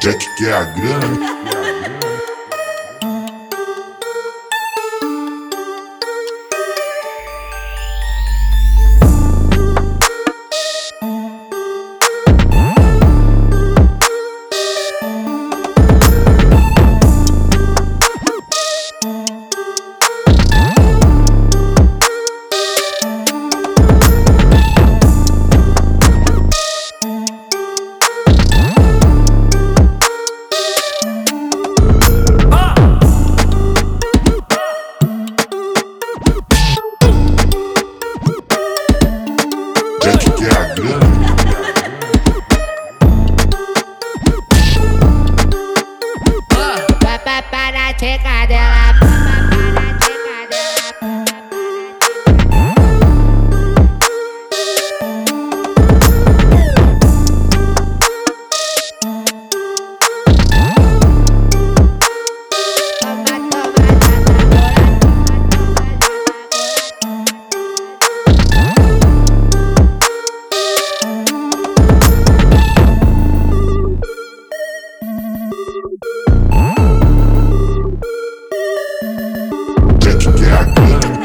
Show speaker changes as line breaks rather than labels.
Jack quer a grana. take out Fuck